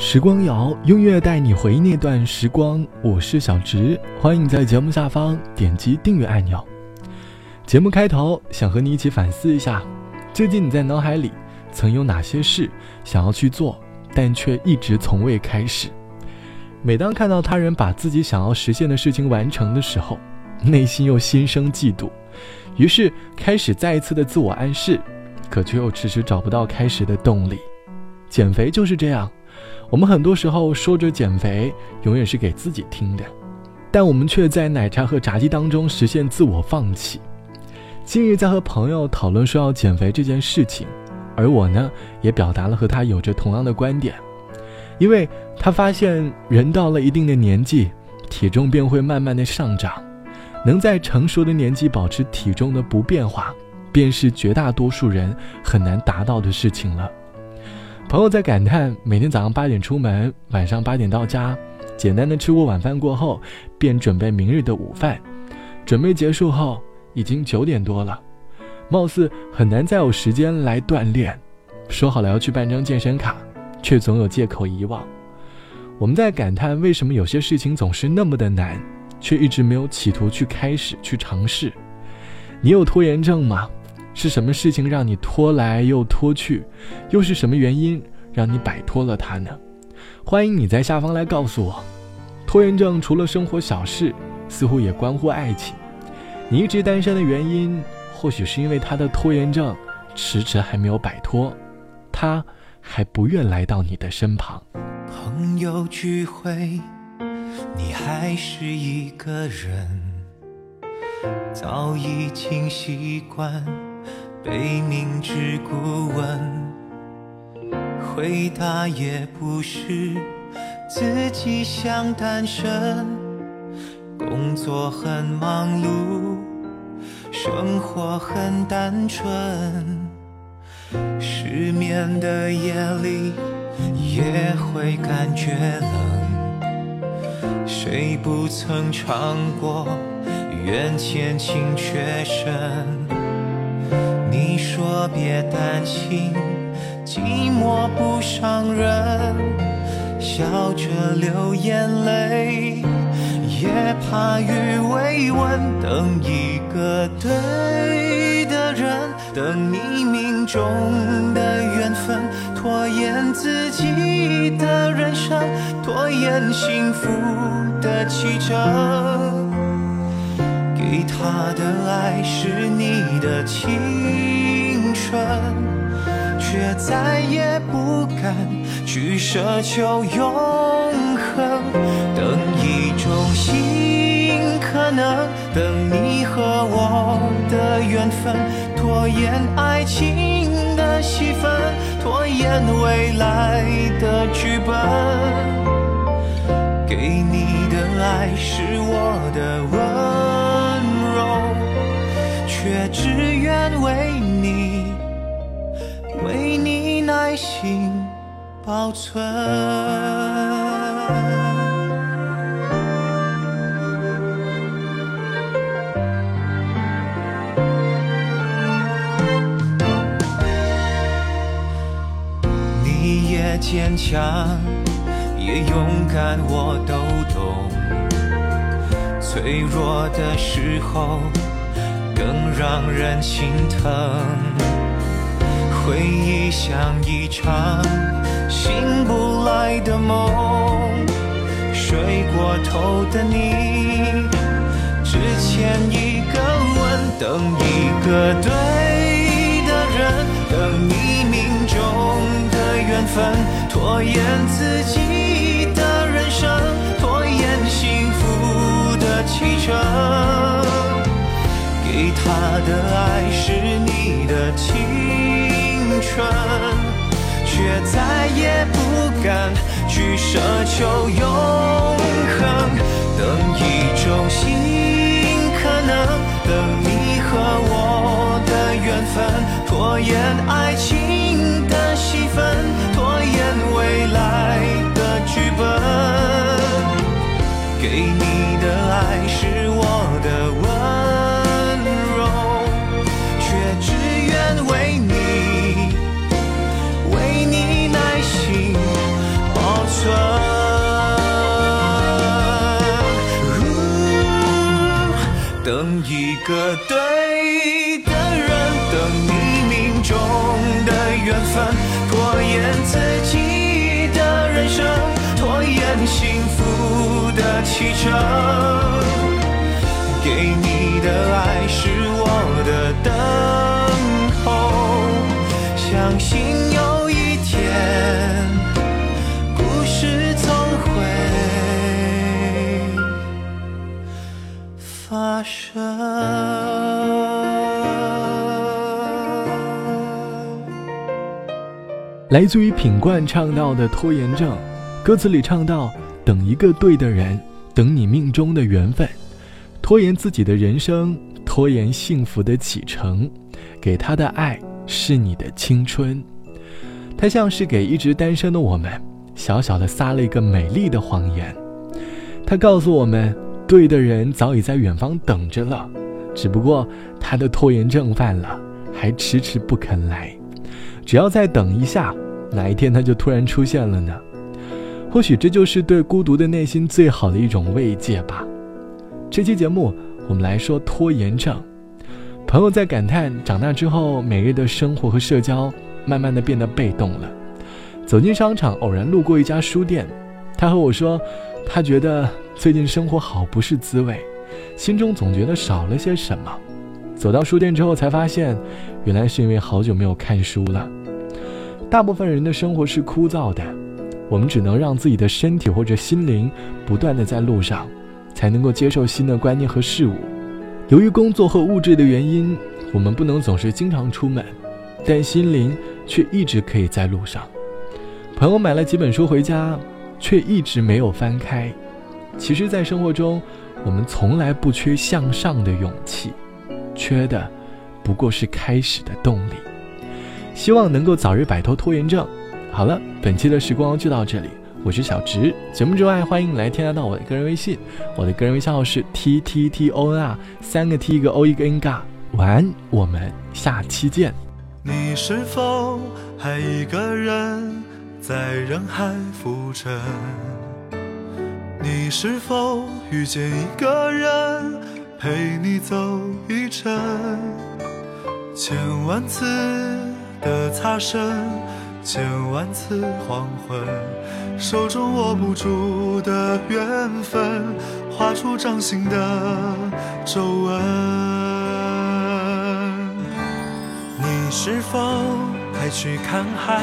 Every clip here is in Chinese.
时光谣，音乐带你回忆那段时光。我是小直，欢迎在节目下方点击订阅按钮。节目开头想和你一起反思一下，最近你在脑海里曾有哪些事想要去做，但却一直从未开始？每当看到他人把自己想要实现的事情完成的时候，内心又心生嫉妒，于是开始再一次的自我暗示，可却又迟迟找不到开始的动力。减肥就是这样。我们很多时候说着减肥，永远是给自己听的，但我们却在奶茶和炸鸡当中实现自我放弃。近日在和朋友讨论说要减肥这件事情，而我呢，也表达了和他有着同样的观点，因为他发现人到了一定的年纪，体重便会慢慢的上涨，能在成熟的年纪保持体重的不变化，便是绝大多数人很难达到的事情了。朋友在感叹：每天早上八点出门，晚上八点到家，简单的吃过晚饭过后，便准备明日的午饭。准备结束后，已经九点多了，貌似很难再有时间来锻炼。说好了要去办张健身卡，却总有借口遗忘。我们在感叹为什么有些事情总是那么的难，却一直没有企图去开始去尝试。你有拖延症吗？是什么事情让你拖来又拖去，又是什么原因让你摆脱了它呢？欢迎你在下方来告诉我。拖延症除了生活小事，似乎也关乎爱情。你一直单身的原因，或许是因为他的拖延症迟迟还没有摆脱，他还不愿来到你的身旁。朋友聚会，你还是一个人，早已经习惯。被明知故问，回答也不是自己想单身。工作很忙碌，生活很单纯。失眠的夜里也会感觉冷，谁不曾尝过缘浅情却深？说别担心，寂寞不伤人，笑着流眼泪，也怕雨未温。等一个对的人，等你命中的缘分，拖延自己的人生，拖延幸福的启程。给他的爱是你的情春，却再也不敢去奢求永恒。等一种新可能，等你和我的缘分，拖延爱情的戏份，拖延未来的剧本。给你的爱是我的温柔。却只愿为你，心保存。你也坚强，也勇敢，我都懂。脆弱的时候。更让人心疼。回忆像一场醒不来的梦，睡过头的你，只欠一个吻，等一个对的人，等你命中的缘分，拖延自己的人生，拖延幸福的启程。给他的爱是你的青春，却再也不敢去奢求永恒。等一个对的人，等你命中的缘分，拖延自己的人生，拖延幸福的启程。给你的爱是我的等候，相信有发生。来自于品冠唱到的拖延症，歌词里唱到：“等一个对的人，等你命中的缘分，拖延自己的人生，拖延幸福的启程，给他的爱是你的青春。”他像是给一直单身的我们，小小的撒了一个美丽的谎言。他告诉我们，对的人早已在远方等着了，只不过他的拖延症犯了，还迟迟不肯来。只要再等一下，哪一天他就突然出现了呢？或许这就是对孤独的内心最好的一种慰藉吧。这期节目我们来说拖延症。朋友在感叹，长大之后每日的生活和社交慢慢的变得被动了。走进商场，偶然路过一家书店，他和我说，他觉得最近生活好不是滋味，心中总觉得少了些什么。走到书店之后，才发现，原来是因为好久没有看书了。大部分人的生活是枯燥的，我们只能让自己的身体或者心灵不断的在路上，才能够接受新的观念和事物。由于工作和物质的原因，我们不能总是经常出门，但心灵却一直可以在路上。朋友买了几本书回家，却一直没有翻开。其实，在生活中，我们从来不缺向上的勇气。缺的不过是开始的动力，希望能够早日摆脱拖延症。好了，本期的时光就到这里，我是小直。节目之外，欢迎来添加到我的个人微信，我的个人微信号是 t t t o n r，三个 t 一个 o 一个 n 嘎。晚安，我们下期见。你是否还一个人在人海浮沉？你是否遇见一个人？陪你走一程，千万次的擦身，千万次黄昏，手中握不住的缘分，画出掌心的皱纹。你是否还去看海，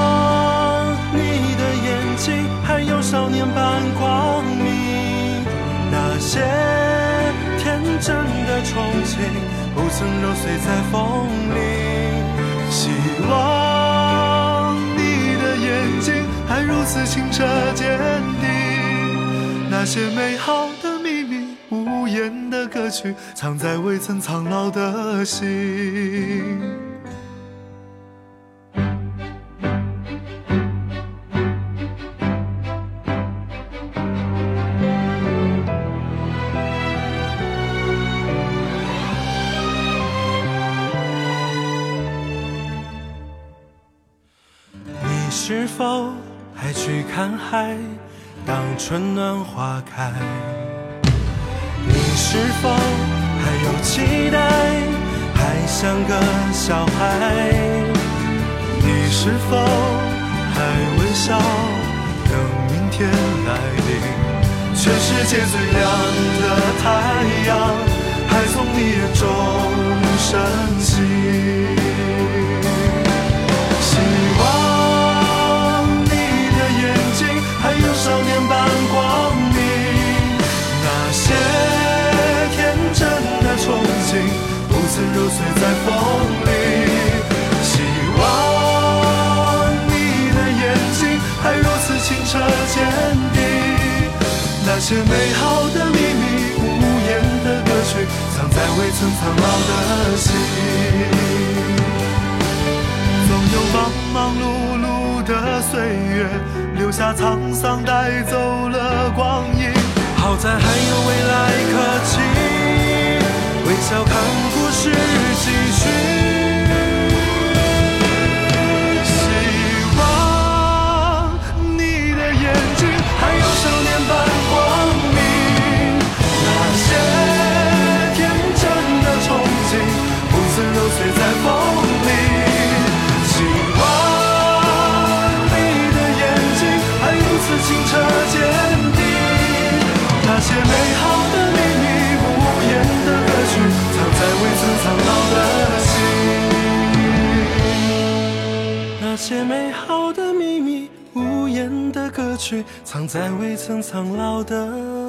不曾揉碎在风里，希望你的眼睛还如此清澈坚定。那些美好的秘密，无言的歌曲，藏在未曾苍老的心。是否还去看海？当春暖花开，你是否还有期待？还像个小孩？你是否还微笑？等明天来临，全世界最亮的太些美好的秘密，无言的歌曲，藏在未曾苍老的心。总有忙忙碌碌的岁月，留下沧桑，带走了光阴。好在还有未来可期，微笑看故事继续。飞在风里，希望你的眼睛还如此清澈坚定。那些美好的秘密，无言的歌曲，藏在未曾苍老的心。那些美好的秘密，无言的歌曲，藏在未曾苍老的。